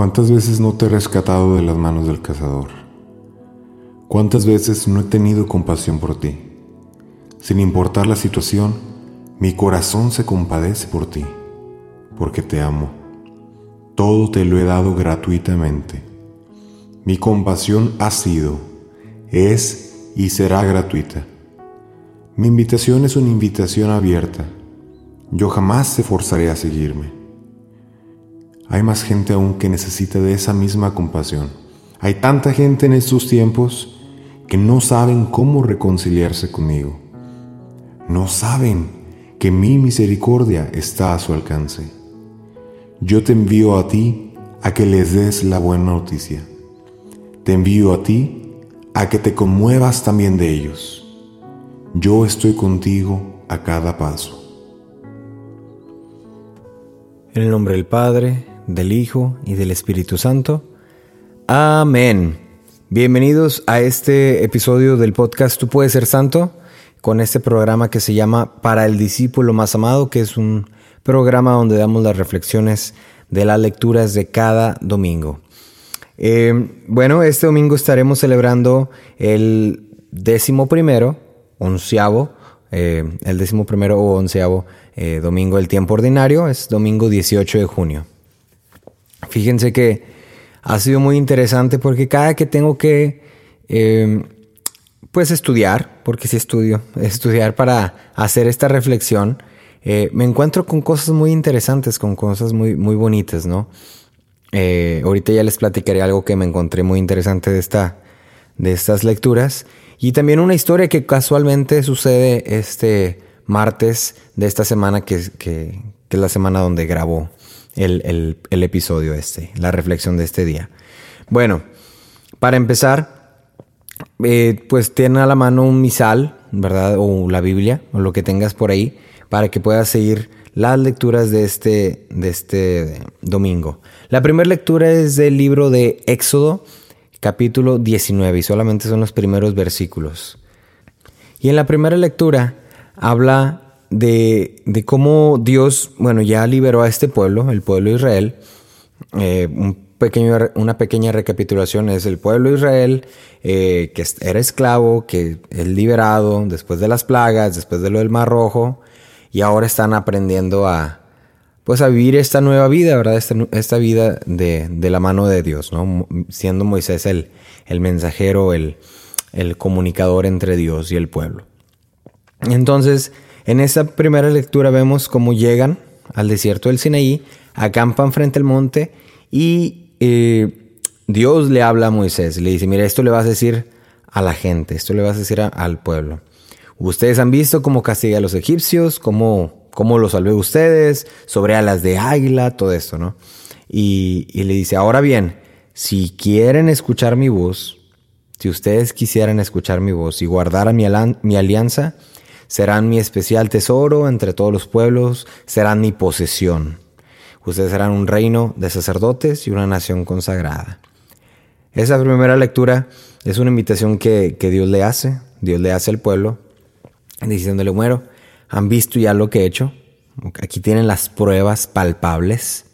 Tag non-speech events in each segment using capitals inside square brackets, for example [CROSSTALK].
¿Cuántas veces no te he rescatado de las manos del cazador? ¿Cuántas veces no he tenido compasión por ti? Sin importar la situación, mi corazón se compadece por ti, porque te amo. Todo te lo he dado gratuitamente. Mi compasión ha sido, es y será gratuita. Mi invitación es una invitación abierta. Yo jamás te forzaré a seguirme. Hay más gente aún que necesita de esa misma compasión. Hay tanta gente en estos tiempos que no saben cómo reconciliarse conmigo. No saben que mi misericordia está a su alcance. Yo te envío a ti a que les des la buena noticia. Te envío a ti a que te conmuevas también de ellos. Yo estoy contigo a cada paso. En el nombre del Padre, del Hijo y del Espíritu Santo. Amén. Bienvenidos a este episodio del podcast Tú puedes ser santo, con este programa que se llama Para el discípulo más amado, que es un programa donde damos las reflexiones de las lecturas de cada domingo. Eh, bueno, este domingo estaremos celebrando el décimo primero, onceavo, eh, el décimo primero o onceavo eh, domingo del tiempo ordinario, es domingo 18 de junio. Fíjense que ha sido muy interesante porque cada que tengo que, eh, pues estudiar, porque si estudio, [LAUGHS] estudiar para hacer esta reflexión, eh, me encuentro con cosas muy interesantes, con cosas muy, muy bonitas, ¿no? Eh, ahorita ya les platicaré algo que me encontré muy interesante de, esta, de estas lecturas. Y también una historia que casualmente sucede este martes de esta semana, que, que, que es la semana donde grabo el, el, episodio este, la reflexión de este día. Bueno, para empezar, eh, pues tiene a la mano un misal, ¿verdad? O la Biblia, o lo que tengas por ahí, para que puedas seguir las lecturas de este, de este domingo. La primera lectura es del libro de Éxodo, capítulo 19, y solamente son los primeros versículos. Y en la primera lectura habla de, de, cómo Dios, bueno, ya liberó a este pueblo, el pueblo de Israel. Eh, un pequeño, una pequeña recapitulación es el pueblo de Israel, eh, que era esclavo, que es liberado después de las plagas, después de lo del Mar Rojo, y ahora están aprendiendo a, pues a vivir esta nueva vida, ¿verdad? Esta, esta vida de, de, la mano de Dios, ¿no? Siendo Moisés el, el mensajero, el, el comunicador entre Dios y el pueblo. Entonces, en esta primera lectura vemos cómo llegan al desierto del Sinaí, acampan frente al monte y eh, Dios le habla a Moisés, le dice, mira, esto le vas a decir a la gente, esto le vas a decir a, al pueblo. Ustedes han visto cómo castiga a los egipcios, cómo, cómo los salvé ustedes, sobre alas de águila, todo esto, ¿no? Y, y le dice, ahora bien, si quieren escuchar mi voz, si ustedes quisieran escuchar mi voz y guardar mi, mi alianza, serán mi especial tesoro entre todos los pueblos, serán mi posesión. Ustedes serán un reino de sacerdotes y una nación consagrada. Esa primera lectura es una invitación que, que Dios le hace, Dios le hace al pueblo, diciéndole, bueno, han visto ya lo que he hecho, aquí tienen las pruebas palpables,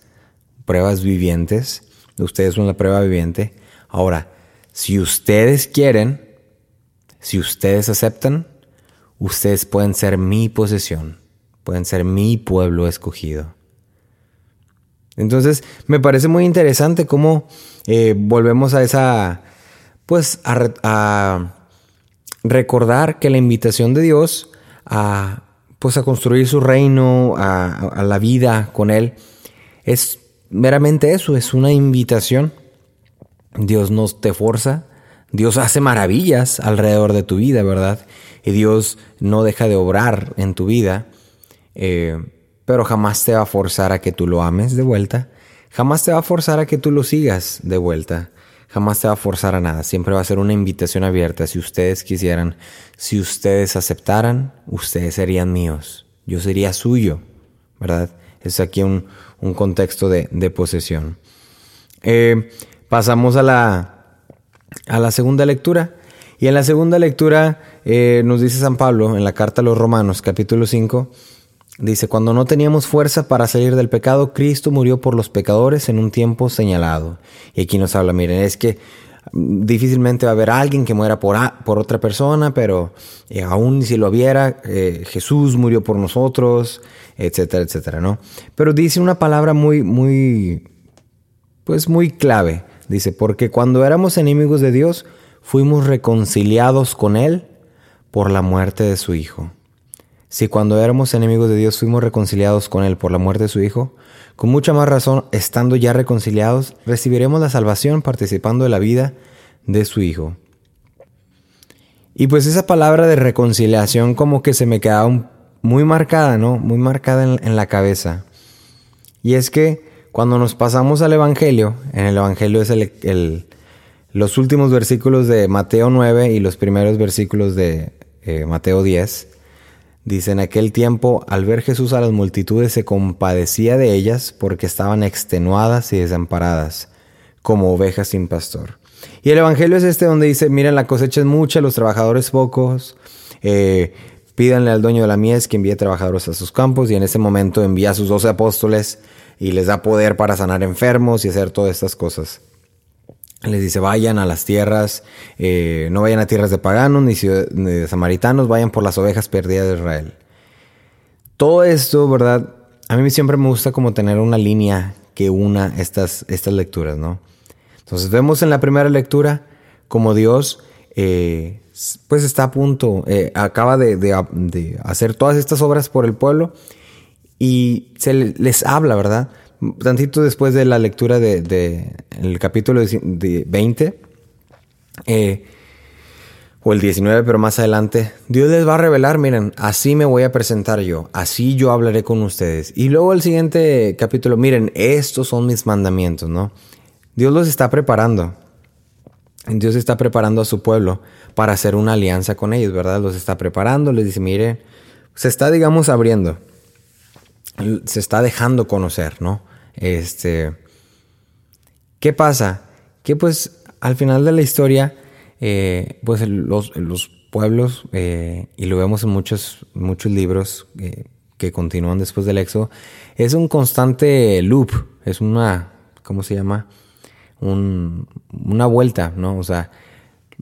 pruebas vivientes, ustedes son la prueba viviente. Ahora, si ustedes quieren, si ustedes aceptan, ustedes pueden ser mi posesión, pueden ser mi pueblo escogido. Entonces, me parece muy interesante cómo eh, volvemos a esa, pues, a, recordar que la invitación de Dios a, pues, a construir su reino, a, a la vida con Él, es meramente eso, es una invitación. Dios no te forza, Dios hace maravillas alrededor de tu vida, ¿verdad? Y Dios no deja de obrar en tu vida, eh, pero jamás te va a forzar a que tú lo ames de vuelta, jamás te va a forzar a que tú lo sigas de vuelta. Jamás te va a forzar a nada. Siempre va a ser una invitación abierta. Si ustedes quisieran, si ustedes aceptaran, ustedes serían míos. Yo sería suyo, ¿verdad? Es aquí un, un contexto de, de posesión. Eh, pasamos a la, a la segunda lectura. Y en la segunda lectura eh, nos dice San Pablo en la carta a los Romanos, capítulo 5, dice, cuando no teníamos fuerza para salir del pecado, Cristo murió por los pecadores en un tiempo señalado. Y aquí nos habla, miren, es que mm, difícilmente va a haber alguien que muera por, por otra persona, pero eh, aún si lo hubiera, eh, Jesús murió por nosotros, etcétera, etcétera, ¿no? Pero dice una palabra muy, muy, pues muy clave. Dice, porque cuando éramos enemigos de Dios, fuimos reconciliados con Él por la muerte de su Hijo. Si cuando éramos enemigos de Dios fuimos reconciliados con Él por la muerte de su Hijo, con mucha más razón, estando ya reconciliados, recibiremos la salvación participando de la vida de su Hijo. Y pues esa palabra de reconciliación como que se me quedaba muy marcada, ¿no? Muy marcada en, la cabeza. Y es que cuando nos pasamos al Evangelio, en el Evangelio es el, los últimos versículos de Mateo 9 y los primeros versículos de eh, Mateo 10, dice, en aquel tiempo, al ver Jesús a las multitudes, se compadecía de ellas porque estaban extenuadas y desamparadas, como ovejas sin pastor. Y el Evangelio es este donde dice, miren, la cosecha es mucha, los trabajadores pocos, eh, pídanle al dueño de la mies que envíe trabajadores a sus campos, y en ese momento envía a sus doce apóstoles y les da poder para sanar enfermos y hacer todas estas cosas. Les dice, vayan a las tierras, eh, no vayan a tierras de paganos ni de samaritanos, vayan por las ovejas perdidas de Israel. Todo esto, ¿verdad? A mí siempre me gusta como tener una línea que una estas, estas lecturas, ¿no? Entonces vemos en la primera lectura como Dios eh, pues está a punto, eh, acaba de, de, hacer todas estas obras por el pueblo y se les habla, ¿verdad? Tantito después de la lectura del de, capítulo de 20, eh, o el 19, pero más adelante, Dios les va a revelar, miren, así me voy a presentar yo, así yo hablaré con ustedes. Y luego el siguiente capítulo, miren, estos son mis mandamientos, ¿no? Dios los está preparando. Dios está preparando a su pueblo para hacer una alianza con ellos, ¿verdad? Los está preparando, les dice, miren, se está, digamos, abriendo se está dejando conocer, ¿no? Este, ¿qué pasa? Que pues al final de la historia, eh, pues los, pueblos, eh, y lo vemos en muchos, muchos libros eh, que continúan después del éxodo, es un constante loop, es una, ¿cómo se llama? una vuelta, ¿no? O sea,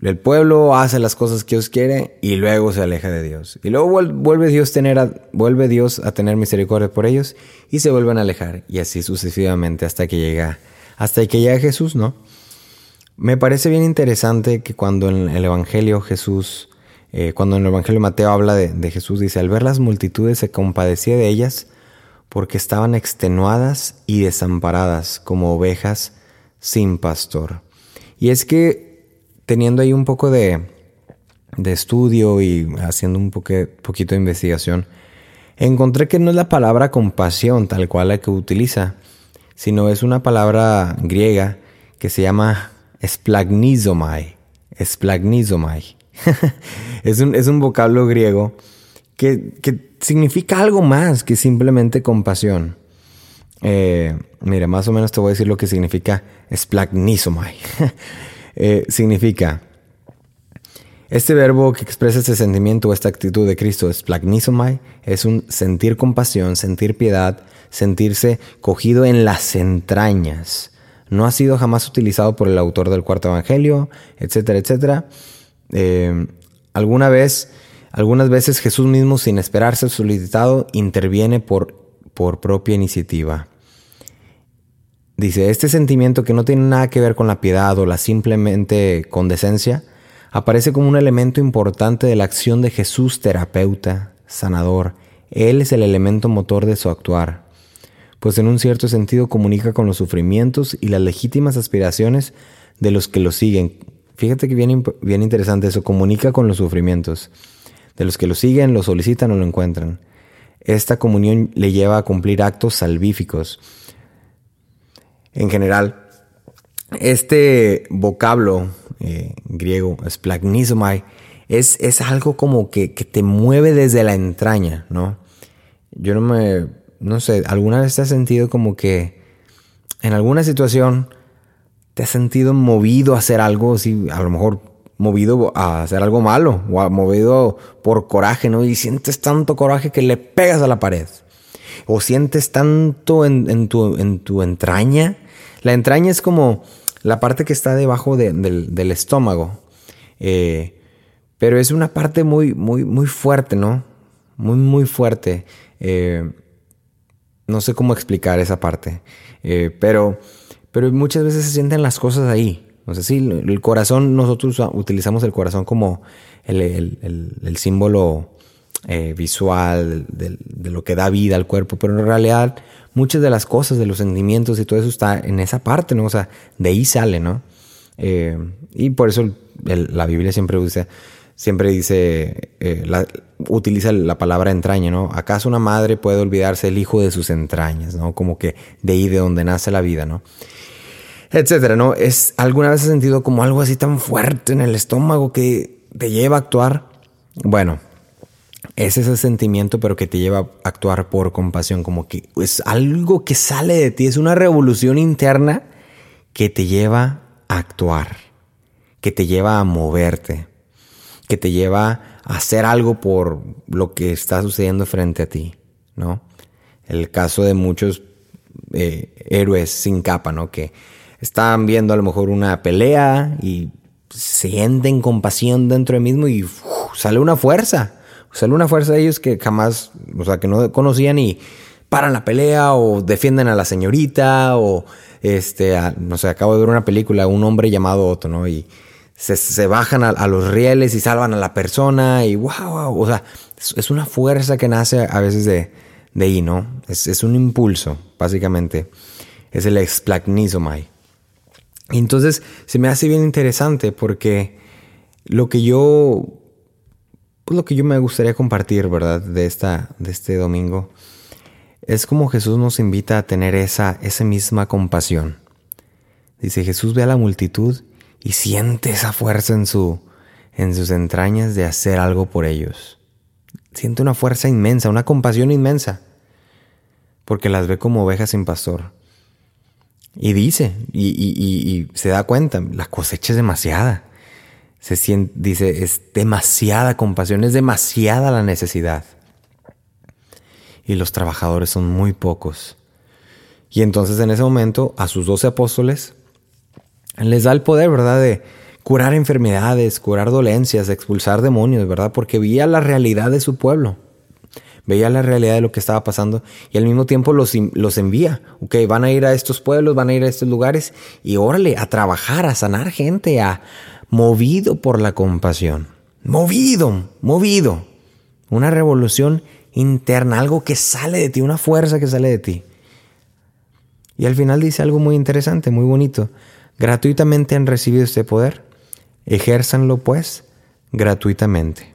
el pueblo hace las cosas que Dios quiere y luego se aleja de Dios. Y luego vuelve Dios, a tener misericordia por ellos y se vuelven a alejar. Y así sucesivamente hasta que llega, hasta que llega Jesús, ¿no? Me parece bien interesante que cuando en el Evangelio Jesús, eh, cuando en el Evangelio Mateo habla de, de Jesús, dice, al ver las multitudes se compadecía de ellas porque estaban extenuadas y desamparadas como ovejas sin pastor. Y es que teniendo ahí un poco de, estudio y haciendo un poquito de investigación, encontré que no es la palabra compasión tal cual la que utiliza, sino es una palabra griega que se llama splagnizomai. Splagnizomai. [LAUGHS] es, un, es un vocablo griego que, significa algo más que simplemente compasión. Eh, mira, más o menos te voy a decir lo que significa splagnizomai. [LAUGHS] Eh, significa este verbo que expresa este sentimiento o esta actitud de Cristo es plagnisomai, es un sentir compasión, sentir piedad, sentirse cogido en las entrañas. No ha sido jamás utilizado por el autor del cuarto evangelio, etcétera, etcétera. Eh, alguna vez, algunas veces Jesús mismo, sin esperarse solicitado, interviene por, por propia iniciativa. Dice, este sentimiento que no tiene nada que ver con la piedad o la simplemente condescencia, aparece como un elemento importante de la acción de Jesús terapeuta, sanador. Él es el elemento motor de su actuar, pues en un cierto sentido comunica con los sufrimientos y las legítimas aspiraciones de los que lo siguen. Fíjate que bien, bien interesante eso, comunica con los sufrimientos. De los que lo siguen, lo solicitan o lo encuentran. Esta comunión le lleva a cumplir actos salvíficos en general. Este vocablo eh, griego, splagnizomai, es, es algo como que, que, te mueve desde la entraña, ¿no? Yo no me, no sé, alguna vez te has sentido como que en alguna situación te has sentido movido a hacer algo, así, a lo mejor movido a hacer algo malo o movido por coraje, ¿no? Y sientes tanto coraje que le pegas a la pared. O sientes tanto en, tu, en tu entraña. La entraña es como la parte que está debajo del, estómago. Eh, pero es una parte muy, muy, muy fuerte, ¿no? Muy, muy fuerte. Eh, no sé cómo explicar esa parte. Eh, pero, pero muchas veces se sienten las cosas ahí. O sea, sí, el corazón, nosotros utilizamos el corazón como el, símbolo eh, visual de, lo que da vida al cuerpo, pero en realidad muchas de las cosas, de los sentimientos y todo eso está en esa parte, ¿no? O sea, de ahí sale, ¿no? Eh, y por eso la Biblia siempre usa, siempre dice, eh, utiliza la palabra entraña, ¿no? ¿Acaso una madre puede olvidarse el hijo de sus entrañas, ¿no? Como que de ahí de donde nace la vida, ¿no? etcétera, ¿no? Es alguna vez has sentido como algo así tan fuerte en el estómago que te lleva a actuar. Bueno, es ese sentimiento, pero que te lleva a actuar por compasión, como que es algo que sale de ti, es una revolución interna que te lleva a actuar, que te lleva a moverte, que te lleva a hacer algo por lo que está sucediendo frente a ti, ¿no? El caso de muchos eh, héroes sin capa, ¿no? Que están viendo a lo mejor una pelea y sienten compasión dentro de mismo y sale una fuerza. Sale una fuerza de ellos que jamás, o sea, que no conocían y paran la pelea o defienden a la señorita o, este, no sé, acabo de ver una película, un hombre llamado Otto, ¿no? Y se, bajan a, los rieles y salvan a la persona y wow, o sea, es, una fuerza que nace a veces de, de ahí, ¿no? Es, un impulso, básicamente. Es el explacnizomai. Y entonces se me hace bien interesante porque lo que yo, pues lo que yo me gustaría compartir, ¿verdad? De, esta, de este domingo, es como Jesús nos invita a tener esa, esa misma compasión. Dice, Jesús ve a la multitud y siente esa fuerza en, su, en sus entrañas de hacer algo por ellos. Siente una fuerza inmensa, una compasión inmensa, porque las ve como ovejas sin pastor. Y dice, y, se da cuenta, la cosecha es demasiada. Dice, es demasiada compasión, es demasiada la necesidad. Y los trabajadores son muy pocos. Y entonces en ese momento a sus doce apóstoles les da el poder, ¿verdad? De curar enfermedades, curar dolencias, expulsar demonios, ¿verdad? Porque veía la realidad de su pueblo veía la realidad de lo que estaba pasando y al mismo tiempo los, los envía. Ok, van a ir a estos pueblos, van a ir a estos lugares y órale, a trabajar, a sanar gente, a movido por la compasión. Movido, movido. Una revolución interna, algo que sale de ti, una fuerza que sale de ti. Y al final dice algo muy interesante, muy bonito. Gratuitamente han recibido este poder. Ejérzanlo pues gratuitamente.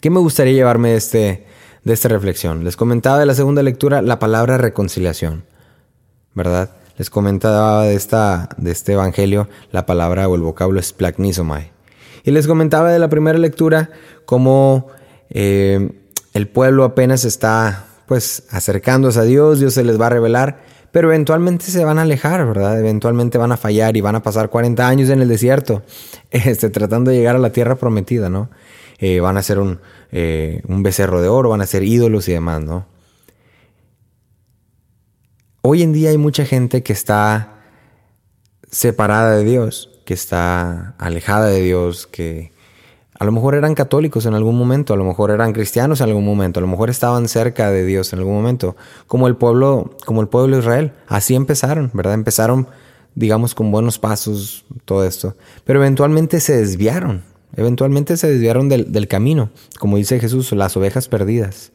¿Qué me gustaría llevarme de este, de esta reflexión. Les comentaba de la segunda lectura la palabra reconciliación, ¿verdad? Les comentaba de, esta, de este evangelio la palabra o el vocablo splagnisomai. Y les comentaba de la primera lectura cómo eh, el pueblo apenas está pues acercándose a Dios, Dios se les va a revelar, pero eventualmente se van a alejar, ¿verdad? Eventualmente van a fallar y van a pasar 40 años en el desierto, [LAUGHS] este, tratando de llegar a la tierra prometida, ¿no? Eh, van a ser un, eh, un becerro de oro, van a ser ídolos y demás, ¿no? Hoy en día hay mucha gente que está separada de Dios, que está alejada de Dios, que a lo mejor eran católicos en algún momento, a lo mejor eran cristianos en algún momento, a lo mejor estaban cerca de Dios en algún momento, como el pueblo, como el pueblo de Israel. Así empezaron, ¿verdad? Empezaron, digamos, con buenos pasos, todo esto, pero eventualmente se desviaron, Eventualmente se desviaron del, camino, como dice Jesús, las ovejas perdidas.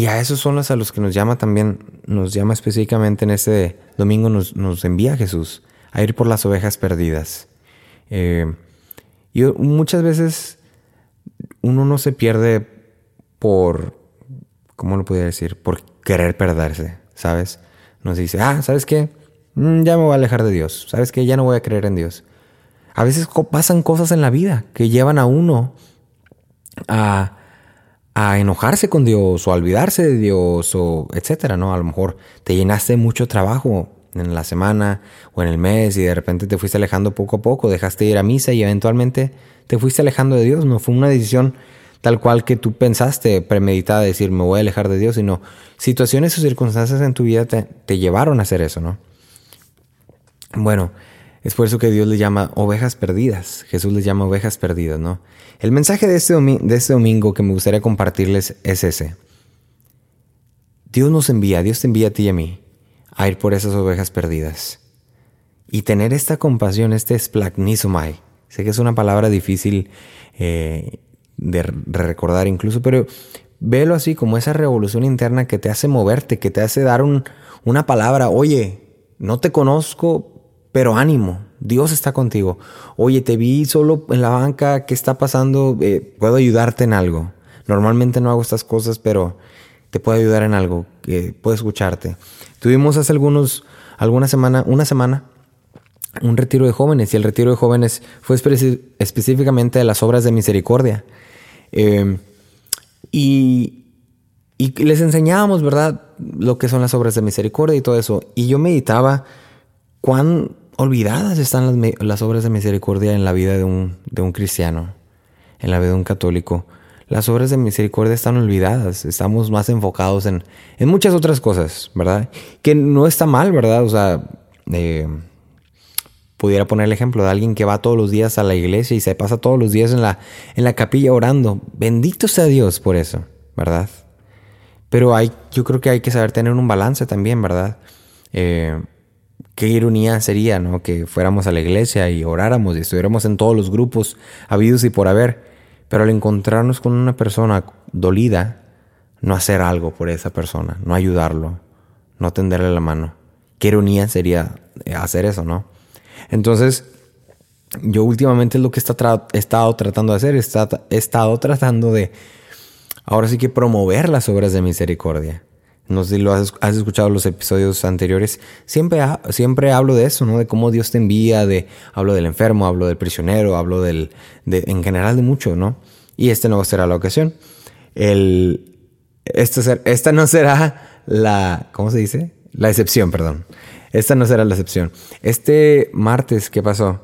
Y a esos son los a los que nos llama también, nos llama específicamente en este domingo, nos, envía Jesús a ir por las ovejas perdidas. Eh, y muchas veces uno no se pierde por, ¿cómo lo podría decir? Por querer perderse, ¿sabes? nos dice, ah, ¿sabes qué? Mm, ya me voy a alejar de Dios. ¿Sabes qué? Ya no voy a creer en Dios. A veces pasan cosas en la vida que llevan a uno a, a enojarse con Dios o a olvidarse de Dios o etcétera, ¿no? A lo mejor te llenaste mucho trabajo en la semana o en el mes y de repente te fuiste alejando poco a poco, dejaste de ir a misa y eventualmente te fuiste alejando de Dios. No fue una decisión tal cual que tú pensaste, premeditada, decir me voy a alejar de Dios, sino situaciones o circunstancias en tu vida te llevaron a hacer eso, ¿no? Bueno, es por eso que Dios les llama ovejas perdidas. Jesús les llama ovejas perdidas, ¿no? El mensaje de este, de este domingo que me gustaría compartirles es ese. Dios nos envía, Dios te envía a ti y a mí a ir por esas ovejas perdidas. Y tener esta compasión, este splagnisomai. Sé que es una palabra difícil eh, de recordar incluso, pero velo así como esa revolución interna que te hace moverte, que te hace dar una palabra, oye, no te conozco, pero ánimo, Dios está contigo. Oye, te vi solo en la banca, ¿qué está pasando? Eh, ¿Puedo ayudarte en algo? Normalmente no hago estas cosas, pero te puedo ayudar en algo, puedo escucharte. Tuvimos hace algunos, alguna semana, una semana, un retiro de jóvenes y el retiro de jóvenes fue específicamente de las obras de misericordia. Eh, y, y les enseñábamos, ¿verdad?, lo que son las obras de misericordia y todo eso. Y yo meditaba cuán olvidadas están las, obras de misericordia en la vida de un, de un cristiano, en la vida de un católico las obras de misericordia están olvidadas, estamos más enfocados en, en muchas otras cosas, ¿verdad? Que no está mal, ¿verdad? O sea, eh, pudiera poner el ejemplo de alguien que va todos los días a la iglesia y se pasa todos los días en la, en la capilla orando. Bendito sea Dios por eso, ¿verdad? Pero hay, yo creo que hay que saber tener un balance también, ¿verdad? Eh, qué ironía sería, ¿no? Que fuéramos a la iglesia y oráramos y estuviéramos en todos los grupos habidos y por haber pero al encontrarnos con una persona dolida, no hacer algo por esa persona, no ayudarlo, no tenderle la mano. Qué ironía sería eh, hacer eso, ¿no? Entonces, yo últimamente lo que he estado tratando de hacer, he estado tratando de, ahora sí que promover las obras de misericordia. No sé lo has, escuchado los episodios anteriores. Siempre, siempre hablo de eso, ¿no? De cómo Dios te envía, de, hablo del enfermo, hablo del prisionero, hablo del, de, en general de mucho, ¿no? Y este no será la ocasión. El, este esta no será la, ¿cómo se dice? La excepción, perdón. Esta no será la excepción. Este martes, ¿qué pasó?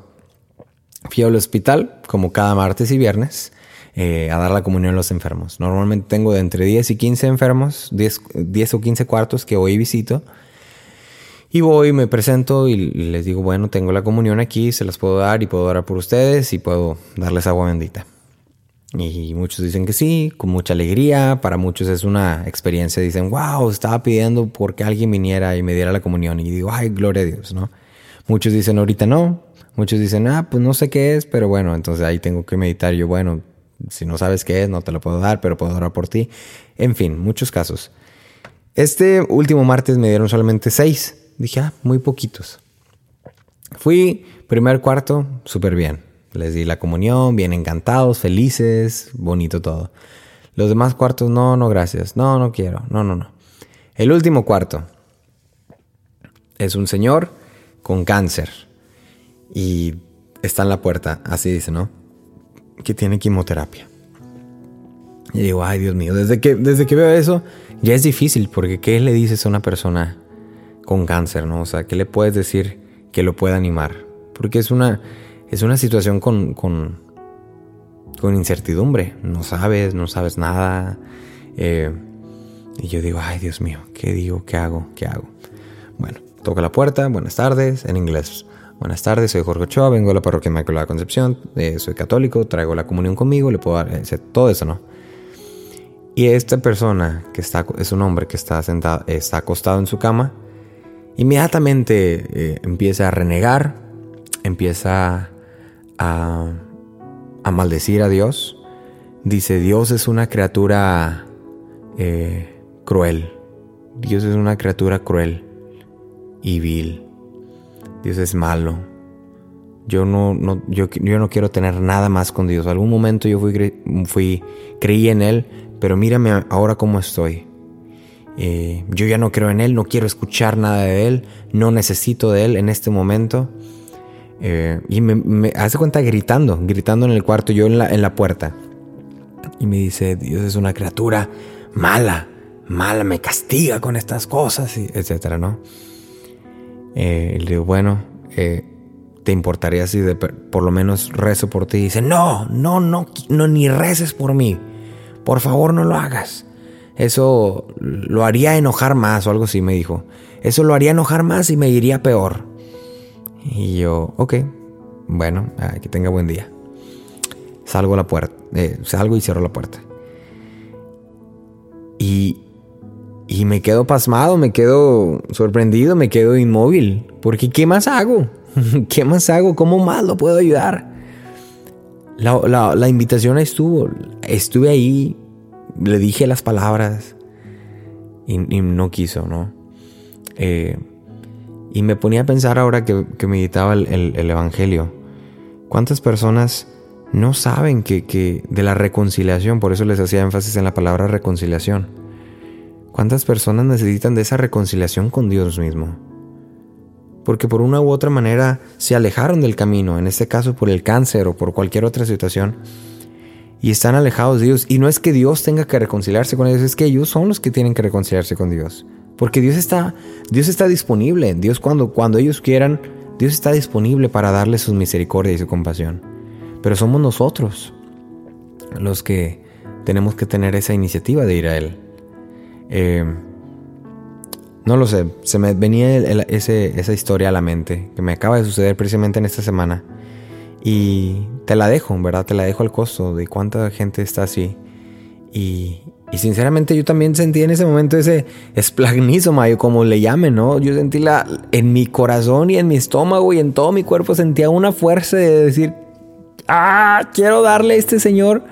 Fui al hospital, como cada martes y viernes. Eh, a dar la comunión a los enfermos. Normalmente tengo de entre 10 y 15 enfermos, 10, 10 o 15 cuartos que hoy visito. Y voy, me presento y les digo, bueno, tengo la comunión aquí, se las puedo dar y puedo orar por ustedes y puedo darles agua bendita. Y muchos dicen que sí, con mucha alegría. Para muchos es una experiencia. Dicen, wow, estaba pidiendo porque alguien viniera y me diera la comunión. Y digo, ay, gloria a Dios, ¿no? Muchos dicen, ahorita no. Muchos dicen, ah, pues no sé qué es, pero bueno, entonces ahí tengo que meditar. Yo, bueno, si no sabes qué es, no te lo puedo dar, pero puedo orar por ti. En fin, muchos casos. Este último martes me dieron solamente seis. Dije, ah, muy poquitos. Fui, primer cuarto, súper bien. Les di la comunión, bien encantados, felices, bonito todo. Los demás cuartos, no, no, gracias. No, no quiero. No, no, no. El último cuarto es un señor con cáncer. Y está en la puerta, así dice, ¿no? Que tiene quimioterapia. Y digo, ay Dios mío, desde que, desde que veo eso, ya es difícil, porque ¿qué le dices a una persona con cáncer, no? O sea, ¿qué le puedes decir que lo pueda animar? Porque es una, es una situación con, con, con incertidumbre. No sabes, no sabes nada. Eh, y yo digo, ay Dios mío, ¿qué digo? ¿Qué hago? ¿Qué hago? Bueno, toca la puerta, buenas tardes, en inglés. Buenas tardes, soy Jorge Ochoa, vengo a la parroquia Inmaculada Concepción, eh, soy católico, traigo la comunión conmigo, le puedo dar todo eso, ¿no? Y esta persona, que está, es un hombre que está, sentado, está acostado en su cama, inmediatamente eh, empieza a renegar, empieza a, maldecir a Dios. Dice, Dios es una criatura eh, cruel. Dios es una criatura cruel y vil. Dios es malo. Yo no, no, yo, yo no quiero tener nada más con Dios. Algún momento yo fui, fui, creí en Él, pero mírame ahora cómo estoy. Eh, yo ya no creo en Él, no quiero escuchar nada de Él, no necesito de Él en este momento. Eh, y me, hace cuenta gritando, gritando en el cuarto, yo en la, en la puerta. Y me dice, Dios es una criatura mala, mala, me castiga con estas cosas, y etcétera, ¿no? Eh, le digo, bueno, eh, ¿te importaría si de, por lo menos rezo por ti? Y dice, no, no, no, no, ni reces por mí. Por favor, no lo hagas. Eso lo haría enojar más o algo así, me dijo. Eso lo haría enojar más y me iría peor. Y yo, ok, bueno, que tenga buen día. Salgo a la puerta, eh, salgo y cierro la puerta. Y, y me quedo pasmado, me quedo sorprendido, me quedo inmóvil. Porque ¿qué más hago? [LAUGHS] ¿Qué más hago? ¿Cómo más lo puedo ayudar? La, la invitación estuvo. Estuve ahí, le dije las palabras y, no quiso, ¿no? Eh, y me ponía a pensar ahora que, meditaba el, Evangelio. ¿Cuántas personas no saben que, que, de la reconciliación? Por eso les hacía énfasis en la palabra reconciliación. ¿Cuántas personas necesitan de esa reconciliación con Dios mismo? Porque por una u otra manera se alejaron del camino, en este caso por el cáncer o por cualquier otra situación, y están alejados de Dios. Y no es que Dios tenga que reconciliarse con ellos, es que ellos son los que tienen que reconciliarse con Dios. Porque Dios está, Dios está disponible. Dios cuando, cuando ellos quieran, Dios está disponible para darles su misericordia y su compasión. Pero somos nosotros los que tenemos que tener esa iniciativa de ir a Él. Eh, no lo sé, se me venía esa historia a la mente que me acaba de suceder precisamente en esta semana. Y te la dejo, ¿verdad? Te la dejo al costo de cuánta gente está así. Y, sinceramente yo también sentí en ese momento ese esplagnizo, Mayo, como le llamen, ¿no? Yo sentí la, en mi corazón y en mi estómago y en todo mi cuerpo sentía una fuerza de decir, ah, quiero darle a este Señor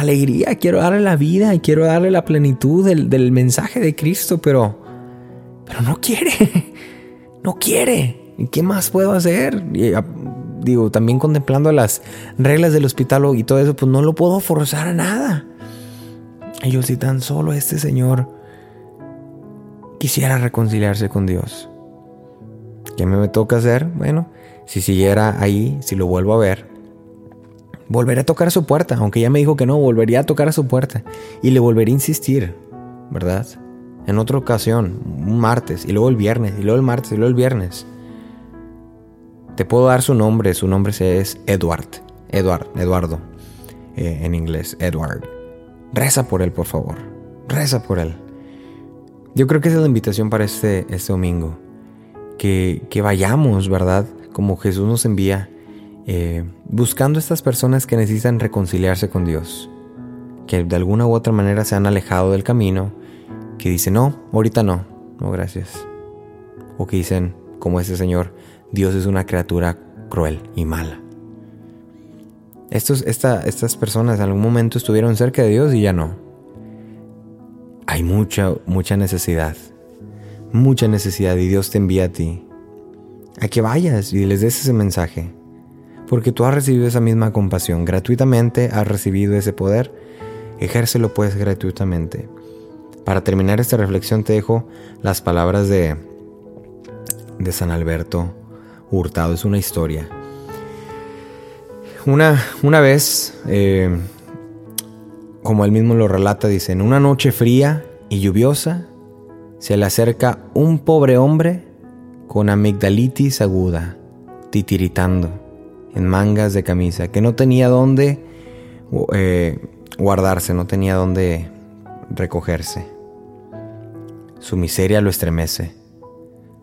alegría, quiero darle la vida y quiero darle la plenitud del, del mensaje de Cristo, pero, pero no quiere, [LAUGHS] no quiere. ¿Y qué más puedo hacer? digo, también contemplando las reglas del hospital y todo eso, pues no lo puedo forzar a nada. Y yo si tan solo este señor quisiera reconciliarse con Dios. ¿Qué me toca hacer? Bueno, si siguiera ahí, si lo vuelvo a ver, volveré a tocar a su puerta, aunque ya me dijo que no, volvería a tocar a su puerta y le volvería a insistir, ¿verdad? En otra ocasión, un martes, y luego el viernes, y luego el martes, y luego el viernes. Te puedo dar su nombre, su nombre es Edward, Edward, Eduardo, eh, en inglés, Edward. Reza por él, por favor, reza por él. Yo creo que esa es la invitación para este, este domingo, que, que vayamos, ¿verdad? Como Jesús nos envía, eh, buscando estas personas que necesitan reconciliarse con Dios, que de alguna u otra manera se han alejado del camino, que dicen, no, ahorita no, no, gracias. O que dicen, como ese Señor, Dios es una criatura cruel y mala. Estos, estas personas en algún momento estuvieron cerca de Dios y ya no. Hay mucha, mucha necesidad. Mucha necesidad y Dios te envía a ti. A que vayas y les des ese mensaje. Porque tú has recibido esa misma compasión. Gratuitamente has recibido ese poder. Ejércelo pues gratuitamente. Para terminar esta reflexión te dejo las palabras de, de San Alberto Hurtado. Es una historia. Una, una vez, eh, como él mismo lo relata, dice, en una noche fría y lluviosa, se le acerca un pobre hombre con amigdalitis aguda, titiritando, en mangas de camisa, que no tenía dónde eh, guardarse, no tenía dónde recogerse. Su miseria lo estremece.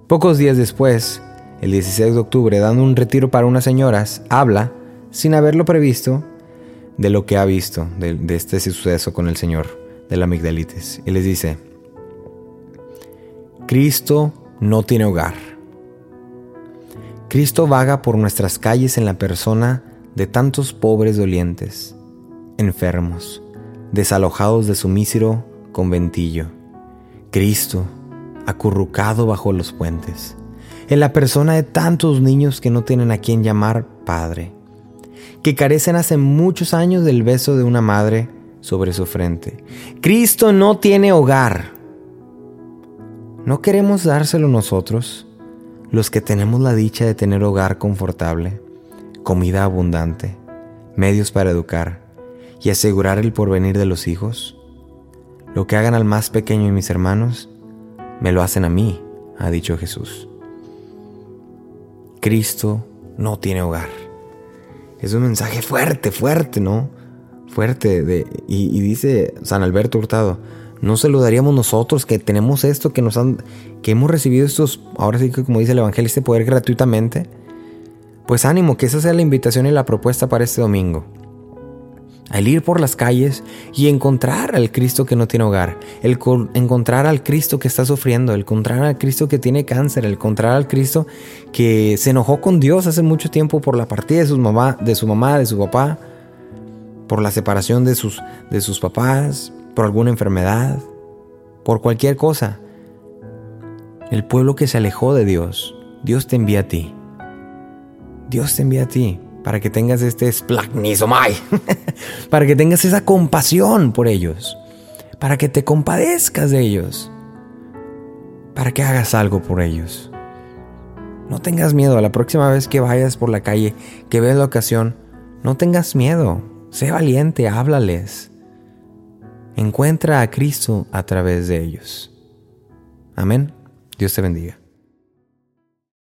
Pocos días después, el 16 de octubre, dando un retiro para unas señoras, habla, sin haberlo previsto, de lo que ha visto, de, este suceso con el Señor, de la amigdalitis. Y les dice, Cristo no tiene hogar. Cristo vaga por nuestras calles en la persona de tantos pobres dolientes, enfermos, desalojados de su mísero conventillo. Cristo, acurrucado bajo los puentes en la persona de tantos niños que no tienen a quien llamar padre, que carecen hace muchos años del beso de una madre sobre su frente. Cristo no tiene hogar, ¿No queremos dárselo nosotros, los que tenemos la dicha de tener hogar confortable, comida abundante, medios para educar y asegurar el porvenir de los hijos? Lo que hagan al más pequeño de mis hermanos, me lo hacen a mí, ha dicho Jesús. Cristo no tiene hogar. Es un mensaje fuerte, fuerte, ¿no? Fuerte. De, y, dice San Alberto Hurtado, no se lo daríamos nosotros que tenemos esto, que nos han, que hemos recibido estos, ahora sí que como dice el Evangelio, este poder gratuitamente. Pues ánimo, que esa sea la invitación y la propuesta para este domingo al ir por las calles y encontrar al Cristo que no tiene hogar, el encontrar al Cristo que está sufriendo, el encontrar al Cristo que tiene cáncer, el encontrar al Cristo que se enojó con Dios hace mucho tiempo por la partida de su mamá, de su mamá, de su papá, por la separación de sus, de sus papás, por alguna enfermedad, por cualquier cosa. El pueblo que se alejó de Dios, Dios te envía a ti. Dios te envía a ti para que tengas este splagnisomai, [LAUGHS] para que tengas esa compasión por ellos, para que te compadezcas de ellos, para que hagas algo por ellos. No tengas miedo, la próxima vez que vayas por la calle, que veas la ocasión, no tengas miedo, sé valiente, háblales. Encuentra a Cristo a través de ellos. Amén. Dios te bendiga.